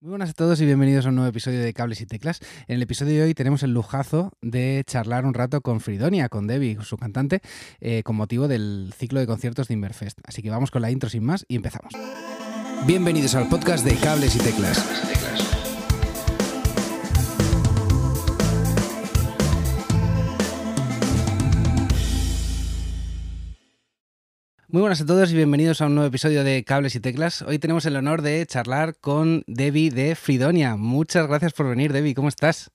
Muy buenas a todos y bienvenidos a un nuevo episodio de Cables y Teclas. En el episodio de hoy tenemos el lujazo de charlar un rato con Fridonia, con Debbie, su cantante, eh, con motivo del ciclo de conciertos de Inverfest. Así que vamos con la intro sin más y empezamos. Bienvenidos al podcast de Cables y Teclas. Muy buenas a todos y bienvenidos a un nuevo episodio de Cables y Teclas. Hoy tenemos el honor de charlar con Debbie de Fridonia. Muchas gracias por venir, Debbie. ¿Cómo estás?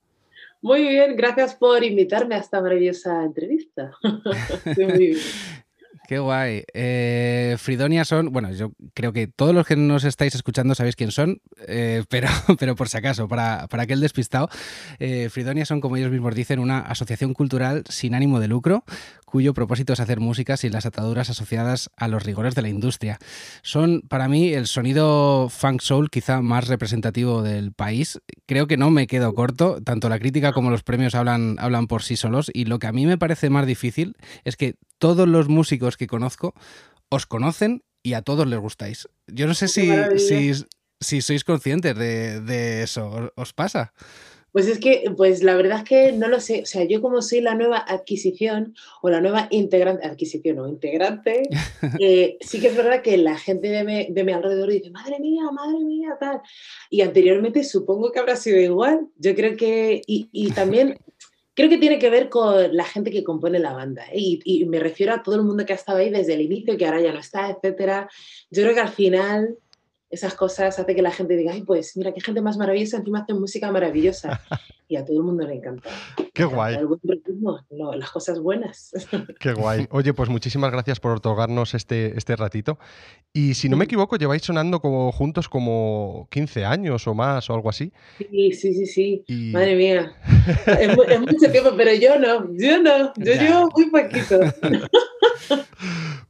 Muy bien, gracias por invitarme a esta maravillosa entrevista. Muy bien. Qué guay. Eh, Fridonia son, bueno, yo creo que todos los que nos estáis escuchando sabéis quién son, eh, pero, pero por si acaso, para, para aquel despistado, eh, Fridonia son, como ellos mismos dicen, una asociación cultural sin ánimo de lucro, cuyo propósito es hacer música sin las ataduras asociadas a los rigores de la industria. Son, para mí, el sonido funk soul quizá más representativo del país. Creo que no me quedo corto, tanto la crítica como los premios hablan, hablan por sí solos, y lo que a mí me parece más difícil es que todos los músicos que conozco os conocen y a todos les gustáis. Yo no sé si, si, si, sois conscientes de, de eso. ¿Os pasa? Pues es que, pues la verdad es que no lo sé. O sea, yo como soy la nueva adquisición o la nueva integrante, adquisición o integrante, eh, sí que es verdad que la gente de mi, de mi, alrededor dice, madre mía, madre mía, tal. Y anteriormente supongo que habrá sido igual. Yo creo que, y, y también creo que tiene que ver con la gente que compone la banda. ¿eh? Y, me refiero a todo el mundo que ha estado ahí desde el inicio, que ahora ya no está, etcétera. Yo creo que al final esas cosas hace que la gente diga, ay, pues mira, qué gente más maravillosa, encima hacen música maravillosa. Y a todo el mundo le encanta. Qué guay. El buen ritmo, no, las cosas buenas. Qué guay. Oye, pues muchísimas gracias por otorgarnos este, este ratito. Y si no me equivoco, lleváis sonando como juntos como 15 años o más o algo así. Sí, sí, sí, sí. Y... Madre mía. es, es, mucho tiempo, pero yo no, yo no, yo ya. llevo muy poquito.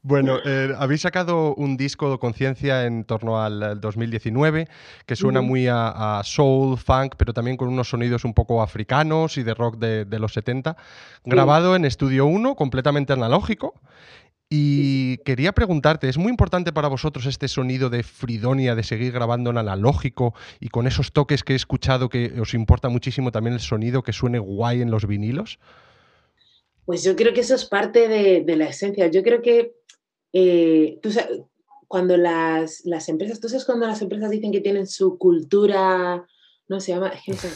Bueno, eh, habéis sacado un disco de conciencia en torno al 2019 que suena uh -huh. muy a, a, soul, funk, pero también con unos sonidos un poco africanos y de rock de, de los 70, grabado uh -huh. en Estudio 1, completamente analógico. Y quería preguntarte, ¿es muy importante para vosotros este sonido de Fridonia, de seguir grabando en analógico y con esos toques que he escuchado que os importa muchísimo también el sonido que suene guay en los vinilos? Pues yo creo que eso es parte de, de la esencia. Yo creo que eh, tú sabes, cuando las, las, empresas, tú sabes cuando las empresas dicen que tienen su cultura, no se llama, se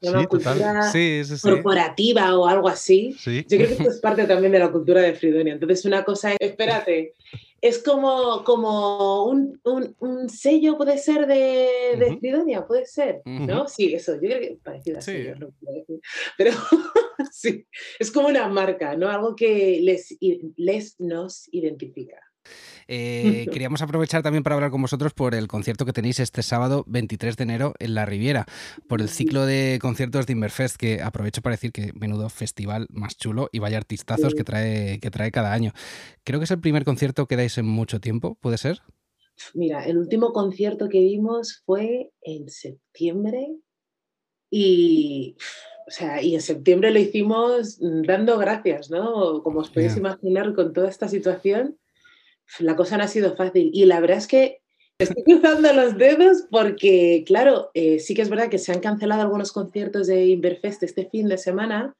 llama sí, cultura sí, sí, corporativa o algo así. Yo creo que esto es parte también de la cultura de Fridonia. Entonces una cosa es, espérate, es como, como un, un, un sello puede ser de, de uh -huh. Fridonia, puede ser, uh -huh. ¿no? Sí, eso, yo creo que es parecido a sello, no decir. Pero sí, es como una marca, ¿no? Algo que les, les nos identifica. Eh, queríamos aprovechar también para hablar con vosotros por el concierto que tenéis este sábado 23 de enero en La Riviera, por el ciclo de conciertos de Inverfest, que aprovecho para decir que menudo festival más chulo y vaya artistazos sí. que, trae, que trae cada año. Creo que es el primer concierto que dais en mucho tiempo, ¿puede ser? Mira, el último concierto que dimos fue en septiembre y o sea, y en septiembre lo hicimos dando gracias, ¿no? Como os podéis yeah. imaginar con toda esta situación, la cosa no ha sido fácil. Y la verdad es que estoy cruzando los dedos porque, claro, eh, sí que es verdad que se han cancelado algunos conciertos de Inverfest este fin de semana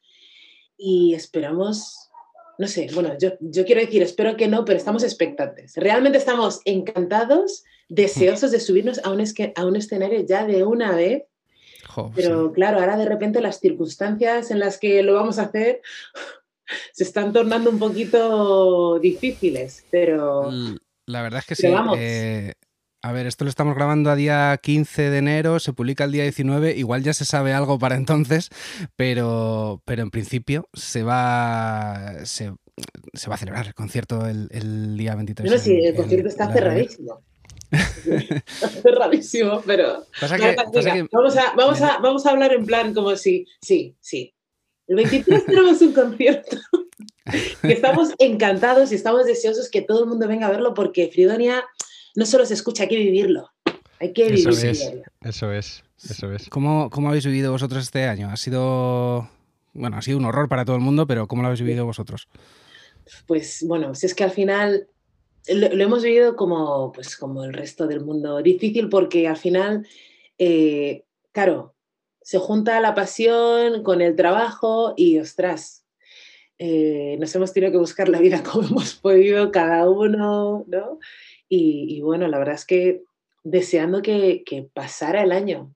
y esperamos, no sé, bueno, yo, yo quiero decir, espero que no, pero estamos expectantes. Realmente estamos encantados, deseosos de subirnos a un, a un escenario ya de una vez. Jo, pero sí. claro, ahora de repente las circunstancias en las que lo vamos a hacer se están tornando un poquito difíciles, pero... La verdad es que sí. Eh, a ver, esto lo estamos grabando a día 15 de enero, se publica el día 19, igual ya se sabe algo para entonces, pero, pero en principio se va, se, se va a celebrar el concierto el, el día 23. No, sí, el concierto está cerradísimo. pero... Pasa que, pasa que... Vamos, a, vamos, a, vamos a hablar en plan como si, sí, sí, el 23 tenemos un concierto que estamos encantados y estamos deseosos que todo el mundo venga a verlo porque Fridonia no solo se escucha, hay que vivirlo. Hay que eso vivirlo. Es, eso es, eso es. ¿Cómo, ¿Cómo habéis vivido vosotros este año? Ha sido, bueno, ha sido un horror para todo el mundo, pero ¿cómo lo habéis vivido vosotros? Pues bueno, si es que al final lo, lo hemos vivido como, pues, como el resto del mundo. Difícil porque al final eh, claro, se junta la pasión con el trabajo y, ostras, eh, nos hemos tenido que buscar la vida como hemos podido cada uno, ¿no? Y, bueno, la verdad es que deseando que, que, pasara el año.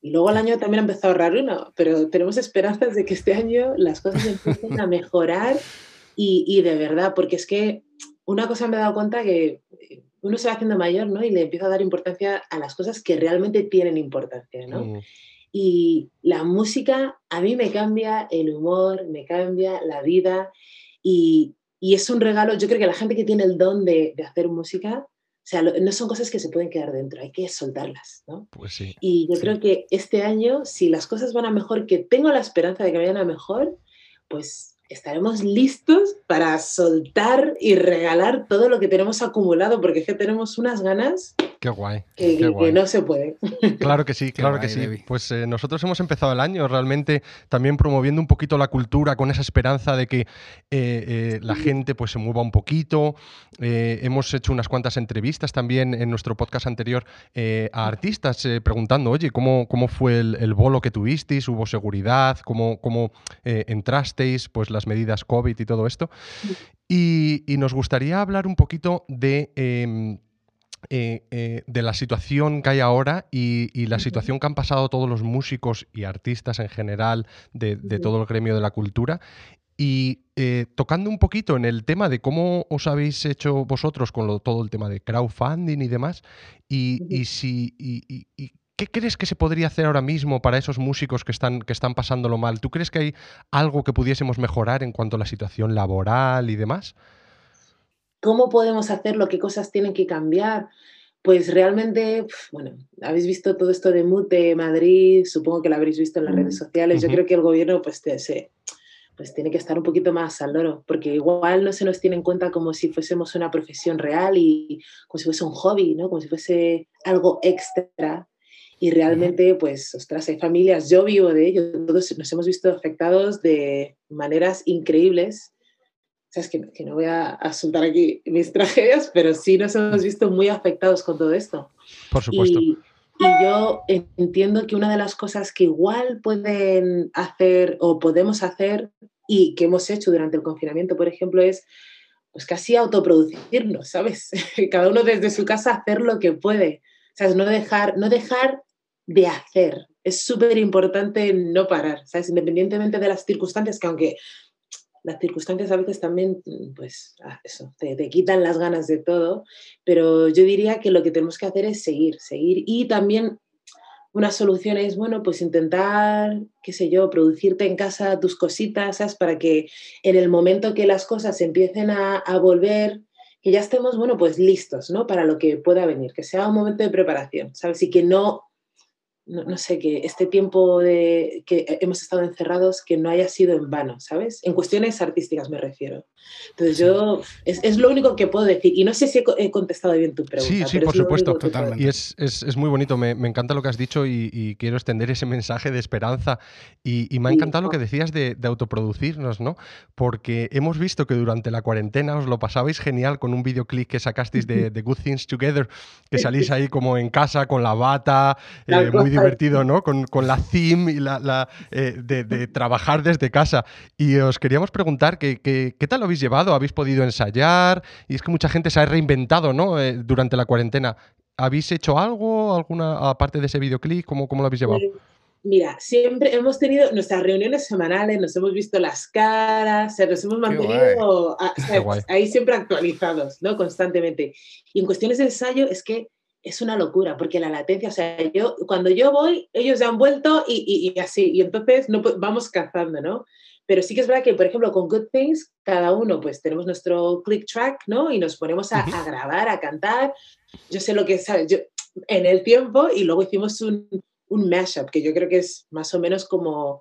Y luego el año también ha empezado a ahorrar uno, pero tenemos esperanzas de que este año las cosas empiecen a mejorar y, y de verdad, porque es que una cosa me he dado cuenta que uno se va haciendo mayor, ¿no? Y le empieza a dar importancia a las cosas que realmente tienen importancia, ¿no? Mm. Y la música a mí me cambia el humor, me cambia la vida y, y es un regalo. Yo creo que la gente que tiene el don de, de hacer música, o sea, no son cosas que se pueden quedar dentro, hay que soltarlas, ¿no? Pues sí. Y yo creo que este año, si las cosas van a mejor, que tengo la esperanza de que vayan a mejor, pues estaremos listos para soltar y regalar todo lo que tenemos acumulado, porque es que tenemos unas ganas Qué guay. Que, no se puede. Claro que sí, claro que sí. Pues eh, nosotros hemos empezado el año realmente también promoviendo un poquito la cultura con esa esperanza de que eh, eh, la gente pues se mueva un poquito. hemos hecho unas cuantas entrevistas también en nuestro podcast anterior a artistas preguntando, oye, ¿cómo, cómo fue el, bolo que tuvisteis? ¿Hubo seguridad? ¿Cómo, cómo entrasteis? Pues las medidas COVID y todo esto. Y, y nos gustaría hablar un poquito de em, eh, eh, de la situación que hay ahora y, la situación que han pasado todos los músicos y artistas en general de, todo el gremio de la cultura. Y eh, tocando un poquito en el tema de cómo os habéis hecho vosotros con todo el tema de crowdfunding y demás, y, si, ¿qué crees que se podría hacer ahora mismo para esos músicos que están, que están pasándolo mal? ¿Tú crees que hay algo que pudiésemos mejorar en cuanto a la situación laboral y demás? ¿Cómo podemos hacerlo? ¿Qué cosas tienen que cambiar? Pues realmente, bueno, habéis visto todo esto de Mute Madrid, supongo que lo habréis visto en las redes sociales. Yo creo que el gobierno pues, se, pues tiene que estar un poquito más al loro, porque igual no se nos tiene en cuenta como si fuésemos una profesión real y como si fuese un hobby, ¿no? Como si fuese algo extra. Y realmente, pues, ostras, hay familias, yo vivo de ello, todos nos hemos visto afectados de maneras increíbles sabes que, que, no voy a, soltar aquí mis tragedias, pero sí nos hemos visto muy afectados con todo esto. Por supuesto. Y, yo entiendo que una de las cosas que igual pueden hacer o podemos hacer y que hemos hecho durante el confinamiento, por ejemplo, es pues casi autoproducirnos, ¿sabes? Cada uno desde su casa hacer lo que puede, ¿sabes? No dejar, no dejar de hacer. Es súper importante no parar, ¿sabes? Independientemente de las circunstancias, que aunque las circunstancias a veces también, pues, ah, eso, te, quitan las ganas de todo, pero yo diría que lo que tenemos que hacer es seguir, seguir y también una solución es, bueno, pues intentar, qué sé yo, producirte en casa tus cositas, ¿sabes? Para que en el momento que las cosas empiecen a, a volver, que ya estemos, bueno, pues listos, ¿no? Para lo que pueda venir, que sea un momento de preparación, ¿sabes? Y que no no, sé, que este tiempo de que hemos estado encerrados, que no haya sido en vano, ¿sabes? En cuestiones artísticas me refiero. Entonces yo, es, lo único que puedo decir. Y no sé si he, contestado bien tu pregunta. Sí, sí, por supuesto, totalmente. Y es, muy bonito, me, encanta lo que has dicho y, quiero extender ese mensaje de esperanza. Y, me ha encantado lo que decías de, autoproducirnos, ¿no? Porque hemos visto que durante la cuarentena os lo pasabais genial con un videoclip que sacasteis de, Good Things Together, que salís ahí como en casa con la bata, eh, muy divertido, ¿no? Con, la theme y la, eh, de, trabajar desde casa. Y os queríamos preguntar que, qué tal lo habéis llevado, habéis podido ensayar y es que mucha gente se ha reinventado, ¿no? Eh, durante la cuarentena. ¿Habéis hecho algo, alguna aparte de ese videoclip? ¿Cómo, cómo lo habéis llevado? Mira, siempre hemos tenido nuestras reuniones semanales, nos hemos visto las caras, nos hemos mantenido ahí siempre actualizados, ¿no? Constantemente. Y en cuestiones de ensayo es que es una locura, porque la latencia, o sea, yo, cuando yo voy, ellos ya han vuelto y, y, así, y entonces no, vamos cazando, ¿no? Pero sí que es verdad que, por ejemplo, con Good Things, cada uno pues tenemos nuestro click track, ¿no? Y nos ponemos a, grabar, a cantar. Yo sé lo que es, yo, en el tiempo, y luego hicimos un, un mashup, que yo creo que es más o menos como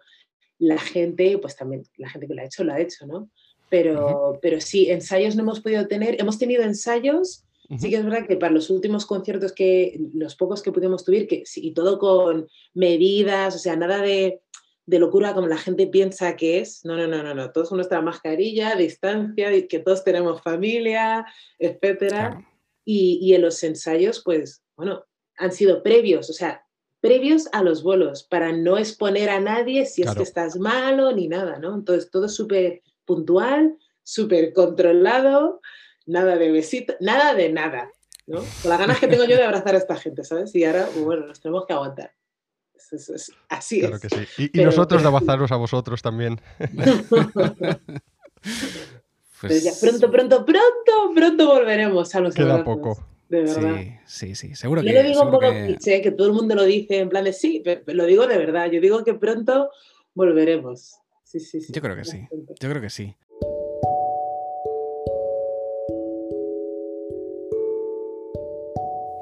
la gente, pues también la gente que lo ha hecho, lo ha hecho, ¿no? Pero, pero sí, ensayos no hemos podido tener. Hemos tenido ensayos Sí que es verdad que para los últimos conciertos que, los pocos que pudimos tuvir, que, y todo con medidas, o sea, nada de, de, locura como la gente piensa que es. No, no, no, no, no. Todos con nuestra mascarilla, distancia, que todos tenemos familia, etcétera. Y, y, en los ensayos, pues, bueno, han sido previos, o sea, previos a los bolos, para no exponer a nadie si es que estás malo ni nada, ¿no? Entonces, todo súper puntual, súper controlado, nada de besito, nada de nada, ¿no? Con las ganas que tengo yo de abrazar a esta gente, ¿sabes? Y ahora, bueno, nos tenemos que aguantar. así claro que sí. Y, nosotros de abrazaros a vosotros también. Pues... pronto, pronto, pronto, pronto volveremos a los Queda poco. De verdad. Sí, sí, sí, seguro yo que. Yo digo un poco que... que todo el mundo lo dice en plan de sí, pero lo digo de verdad. Yo digo que pronto volveremos. Sí, sí, sí. Yo creo que sí. Yo creo que sí.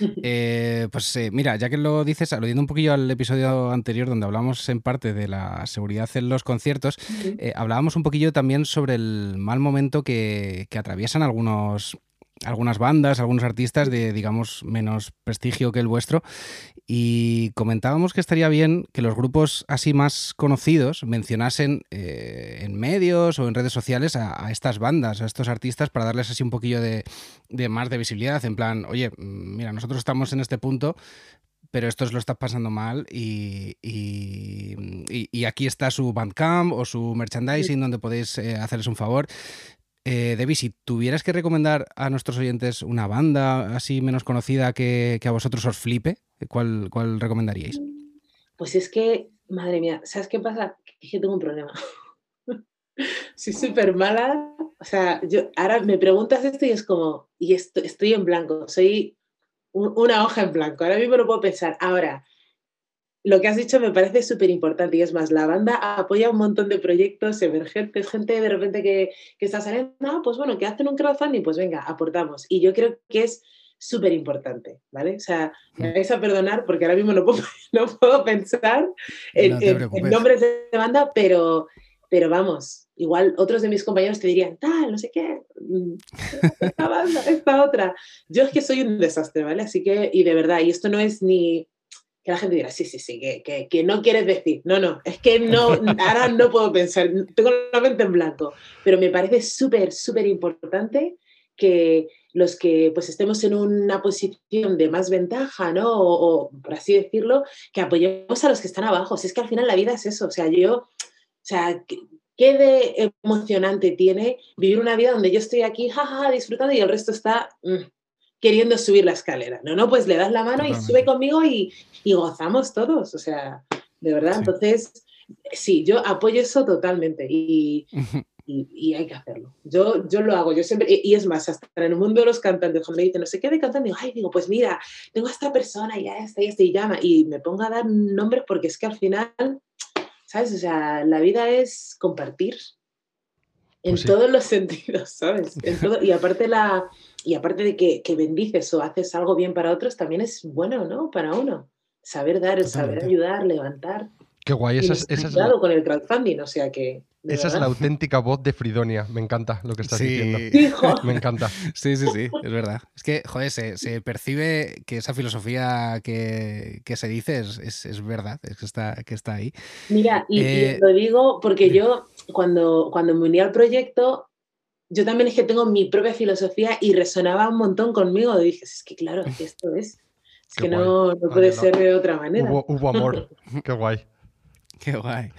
Eh, pues eh, mira, ya que lo dices, aludiendo un poquillo al episodio anterior donde hablamos en parte de la seguridad en los conciertos, eh, hablábamos un poquillo también sobre el mal momento que, que atraviesan algunos algunas bandas, algunos artistas de, digamos, menos prestigio que el vuestro. Y comentábamos que estaría bien que los grupos así más conocidos mencionasen eh, en medios o en redes sociales a, estas bandas, a estos artistas, para darles así un poquillo de, más de visibilidad. En plan, oye, mira, nosotros estamos en este punto, pero estos lo están pasando mal y, y, aquí está su Bandcamp o su merchandising donde podéis eh, hacerles un favor. Eh, Debbie, si tuvieras que recomendar a nuestros oyentes una banda así menos conocida que, a vosotros os flipe, ¿cuál, ¿cuál, recomendaríais? Pues es que, madre mía, ¿sabes qué pasa? Que yo tengo un problema. Soy súper mala. O sea, yo ahora me preguntas esto y es como, y estoy en blanco, soy una hoja en blanco. Ahora mismo no puedo pensar. Ahora, lo que has dicho me parece súper importante y es más, la banda apoya un montón de proyectos emergentes, gente de repente que, que está saliendo, ah, pues bueno, que hacen un crowdfunding, pues venga, aportamos. Y yo creo que es súper importante, ¿vale? O sea, me vais a perdonar porque ahora mismo no puedo, no puedo pensar en, nombres de banda, pero, pero vamos, igual otros de mis compañeros te dirían, tal, no sé qué, mm, esta banda, esta otra. Yo es que soy un desastre, ¿vale? Así que, y de verdad, y esto no es ni que la gente dirá, sí, sí, sí, que, que, no quieres decir. No, no, es que no, ahora no puedo pensar, tengo la mente en blanco, pero me parece súper, súper importante que los que pues estemos en una posición de más ventaja, ¿no? O, por así decirlo, que apoyemos a los que están abajo. Si es que al final la vida es eso, o sea, yo, o sea, ¿qué de emocionante tiene vivir una vida donde yo estoy aquí, jajaja, disfrutando y el resto está... Mm, queriendo subir la escalera. No, no, pues le das la mano y sube conmigo y, gozamos todos. O sea, de verdad. Entonces, sí, yo apoyo eso totalmente y, y, hay que hacerlo. Yo, yo lo hago, yo siempre, y, es más, hasta en el mundo de los cantantes, cuando me dicen, no sé qué de cantante, digo, ay, digo, pues mira, tengo a esta persona y ya está, y está, y llama, y me pongo a dar nombres porque es que al final, ¿sabes? O sea, la vida es compartir en pues todos los sentidos, ¿sabes? y aparte la y aparte de que, que, bendices o haces algo bien para otros, también es bueno, ¿no? Para uno. Saber dar, saber ayudar, levantar. Qué guay, esa, es, esa la... con el crowdfunding, o sea que... Esa es la auténtica voz de Fridonia. Me encanta lo que estás diciendo. Me encanta. Sí, sí, sí, es verdad. Es que, joder, se, se percibe que esa filosofía que, que se dice es, es, verdad, es que está, que está ahí. Mira, y, eh, lo digo porque yo, cuando, cuando me uní al proyecto, yo también es que tengo mi propia filosofía y resonaba un montón conmigo. Dije, es que claro, esto es. Es que no, no, puede ser de otra manera. Hubo, amor. Qué guay. Qué guay.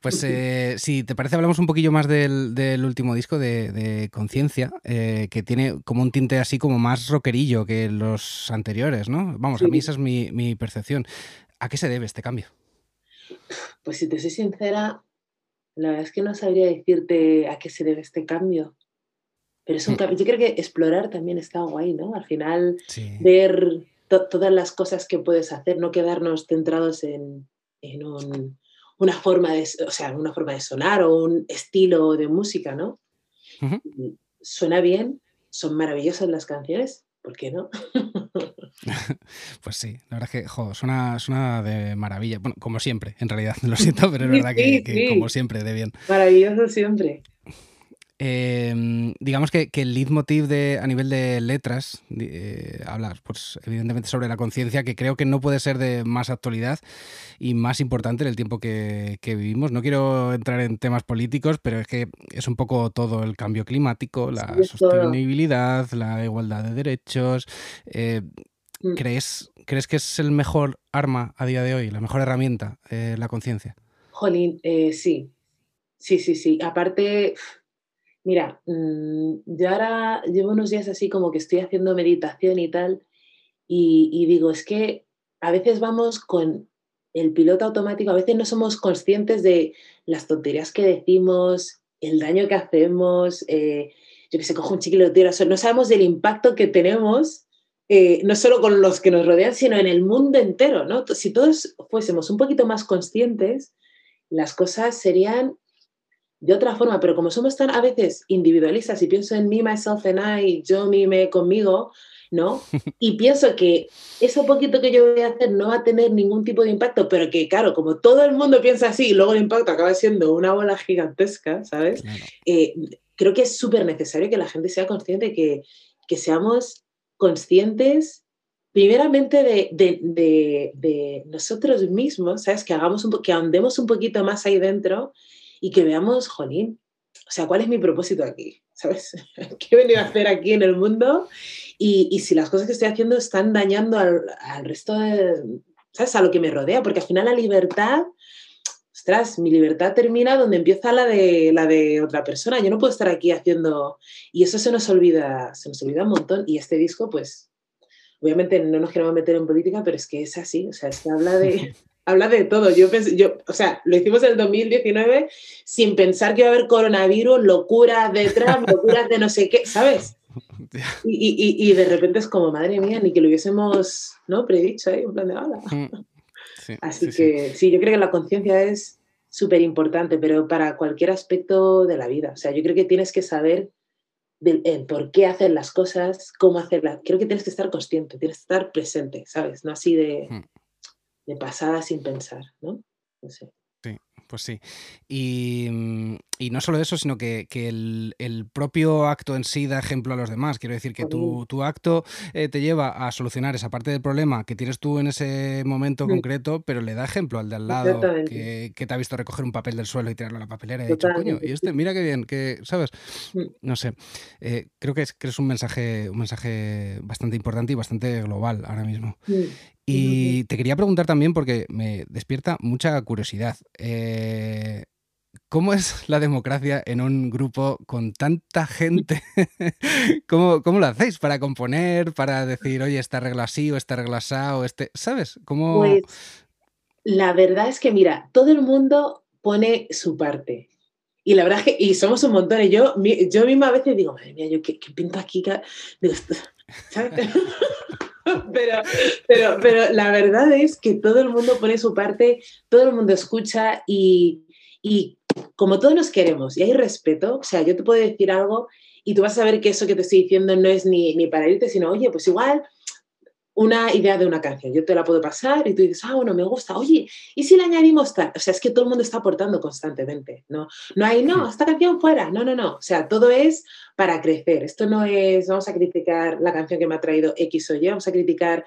Pues eh, si te parece, hablamos un poquillo más del, del último disco de, Conciencia, eh, que tiene como un tinte así como más rockerillo que los anteriores, ¿no? Vamos, a mí esa es mi, mi, percepción. ¿A qué se debe este cambio? Pues si te soy sincera, la verdad es que no sabría decirte a qué se debe este cambio. Pero es un mm. Yo creo que explorar también está guay, ¿no? Al final, ver todas las cosas que puedes hacer, no quedarnos centrados en, en una, forma de, o sea, una forma de sonar o un estilo de música, ¿no? Suena bien, son maravillosas las canciones, ¿por qué no? pues sí, la verdad es que jo, suena, suena, de maravilla. Bueno, como siempre, en realidad, lo siento, pero es verdad que, que como siempre, de bien. Maravilloso siempre. Em, digamos que, el leitmotiv de, a nivel de letras eh, habla, pues, evidentemente, sobre la conciencia, que creo que no puede ser de más actualidad y más importante en el tiempo que, vivimos. No quiero entrar en temas políticos, pero es que es un poco todo el cambio climático, la sostenibilidad, la igualdad de derechos. Eh, mm. ¿crees, ¿Crees que es el mejor arma a día de hoy, la mejor herramienta, eh, la conciencia? Jolín, sí. Sí, sí, sí. Aparte, Mira, mm, yo ahora llevo unos días así como que estoy haciendo meditación y tal, y, digo, es que a veces vamos con el piloto automático, a veces no somos conscientes de las tonterías que decimos, el daño que hacemos, eh, yo que sé, cojo un chiquillo de no sabemos del impacto que tenemos, eh, no solo con los que nos rodean, sino en el mundo entero, ¿no? Si todos fuésemos un poquito más conscientes, las cosas serían de otra forma, pero como somos tan a veces individualistas y pienso en me, myself and I, yo, mi, me, conmigo, ¿no? Y pienso que eso poquito que yo voy a hacer no va a tener ningún tipo de impacto, pero que claro, como todo el mundo piensa así y luego el impacto acaba siendo una bola gigantesca, ¿sabes? Eh, creo que es súper necesario que la gente sea consciente, que, que seamos conscientes primeramente de, de, de, nosotros mismos, ¿sabes? Que, hagamos un, que andemos un poquito más ahí dentro y que veamos, jolín, o sea, ¿cuál es mi propósito aquí? ¿Sabes? ¿Qué he venido a hacer aquí en el mundo? Y, y si las cosas que estoy haciendo están dañando al, al, resto de, ¿sabes? A lo que me rodea, porque al final la libertad, ostras, mi libertad termina donde empieza la de, la de otra persona. Yo no puedo estar aquí haciendo... Y eso se nos olvida, se nos olvida un montón. Y este disco, pues, obviamente no nos queremos meter en política, pero es que es así, o sea, es que habla de, habla de todo. Yo, pensé, yo, o sea, lo hicimos en el 2019 sin pensar que iba a haber coronavirus, locuras detrás, locuras de no sé qué, ¿sabes? Y, y, y, de repente es como, madre mía, ni que lo hubiésemos ¿no? predicho ahí, en plan de habla. Mm, Así que sí. yo creo que la conciencia es súper importante, pero para cualquier aspecto de la vida. O sea, yo creo que tienes que saber del, por qué hacer las cosas, cómo hacerlas. Creo que tienes que estar consciente, tienes que estar presente, ¿sabes? No así de... Mm de pasada sin pensar, ¿no? no sé. Sí, pues sí. Y, mm, y, no solo eso, sino que, que el, el, propio acto en sí da ejemplo a los demás. Quiero decir que tu, tu acto eh, te lleva a solucionar esa parte del problema que tienes tú en ese momento concreto, pero le da ejemplo al de al lado que, que, te ha visto recoger un papel del suelo y tirarlo a la papelera y ha dicho, coño, y este, mira qué bien, que, ¿sabes? Mm. No sé. Eh, creo que es, que es un mensaje, un mensaje bastante importante y bastante global ahora mismo. Y te quería preguntar también, porque me despierta mucha curiosidad. Eh, ¿Cómo es la democracia en un grupo con tanta gente? ¿Cómo, ¿Cómo, lo hacéis para componer, para decir, oye, esta regla así o esta regla así o este, ¿sabes? ¿Cómo... Pues la verdad es que, mira, todo el mundo pone su parte. Y la verdad es que, y somos un montón. Y yo, yo misma a veces digo, madre mía, yo qué, qué pinto aquí. ¿sabes? pero, pero, pero la verdad es que todo el mundo pone su parte, todo el mundo escucha y, y como todos nos queremos y hay respeto, o sea, yo te puedo decir algo y tú vas a ver que eso que te estoy diciendo no es ni, ni para irte, sino, oye, pues igual una idea de una canción. Yo te la puedo pasar y tú dices, ah, bueno, me gusta. Oye, ¿y si le añadimos tal? O sea, es que todo el mundo está aportando constantemente, ¿no? No hay, no, esta canción fuera. No, no, no. O sea, todo es para crecer. Esto no es, vamos a criticar la canción que me ha traído X o Y, vamos a criticar,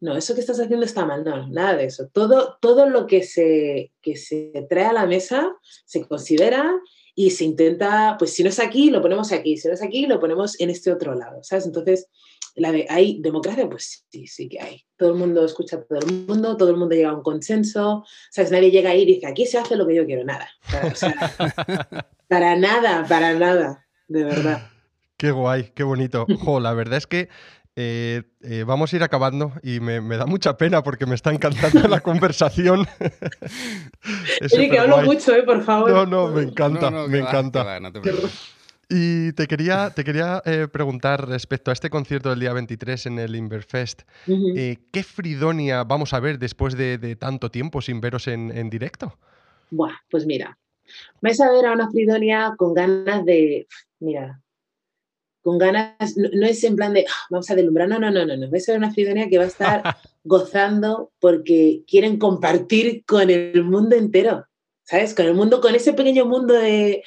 no, eso que estás haciendo está mal. No, nada de eso. Todo, todo lo que se, que se trae a la mesa se considera y se intenta, pues si no es aquí, lo ponemos aquí. Si no es aquí, lo ponemos en este otro lado, ¿sabes? Entonces, la de, ¿hay democracia? Pues sí, sí que hay. Todo el mundo escucha a todo el mundo, todo el mundo llega a un consenso. ¿Sabes? Nadie llega ahí y dice, aquí se hace lo que yo quiero. Nada. Para, nada, para nada. De verdad. Qué guay, qué bonito. Jo, la verdad es que eh, eh, vamos a ir acabando y me, da mucha pena porque me está encantando la conversación. Oye, que hablo mucho, ¿eh? Por favor. No, no, me encanta, me encanta. Y te quería, te quería eh, preguntar respecto a este concierto del día 23 en el Inverfest, eh, ¿qué Fridonia vamos a ver después de, tanto tiempo sin veros en, directo? Buah, pues mira, vais a ver a una Fridonia con ganas de, mira, con ganas, no, es en plan de ah, vamos a deslumbrar, no, no, no, no, no, va a ser una Fridonia que va a estar gozando porque quieren compartir con el mundo entero, ¿sabes? Con el mundo, con ese pequeño mundo de,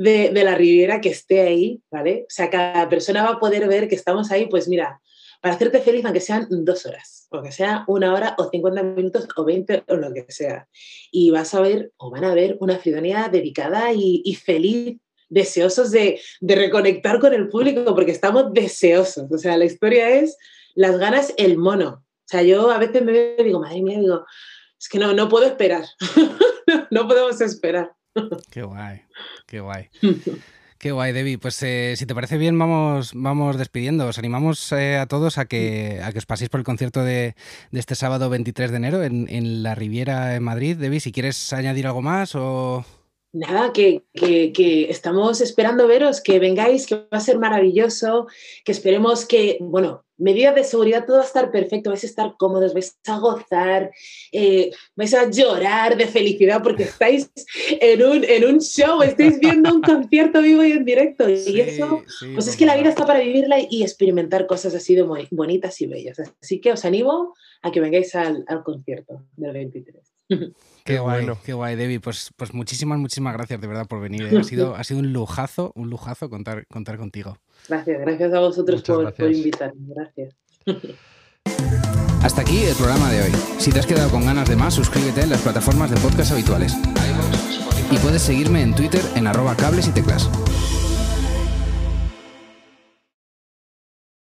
de, la Riviera que esté ahí, ¿vale? O sea, cada persona va a poder ver que estamos ahí, pues mira, para hacerte feliz, aunque sean dos horas, o que sea una hora o 50 minutos o 20 o lo que sea. Y vas a ver o van a ver una Fridonia dedicada y, y feliz deseosos de, de, reconectar con el público, porque estamos deseosos. O sea, la historia es las ganas, el mono. O sea, yo a veces me digo, madre mía, digo, es que no, no puedo esperar. no podemos esperar. Qué guay, qué guay. Qué guay, Debbie. Pues eh, si te parece bien, vamos, vamos despidiendo. Os animamos eh, a todos a que, a que os paséis por el concierto de, de este sábado 23 de enero en, en, la Riviera en Madrid. Debbie, si quieres añadir algo más o... Nada, que, que, que, estamos esperando veros, que vengáis, que va a ser maravilloso, que esperemos que, bueno, medidas de seguridad, todo va a estar perfecto, vais a estar cómodos, vais a gozar, eh, vais a llorar de felicidad porque estáis en un, en un show, estáis viendo un concierto vivo y en directo. Sí, y eso, sí, pues es que la vida está para vivirla y experimentar cosas así de muy bonitas y bellas. Así que os animo a que vengáis al, al concierto del 23. Qué guay, bueno. qué guay, Debbie. Pues, pues muchísimas, muchísimas gracias de verdad por venir. Ha sido, ha sido un lujazo, un lujazo contar, contar contigo. Gracias, gracias a vosotros por, gracias. por, invitarme. Gracias. Hasta aquí el programa de hoy. Si te has quedado con ganas de más, suscríbete en las plataformas de podcast habituales. Y puedes seguirme en Twitter en arroba cables y teclas.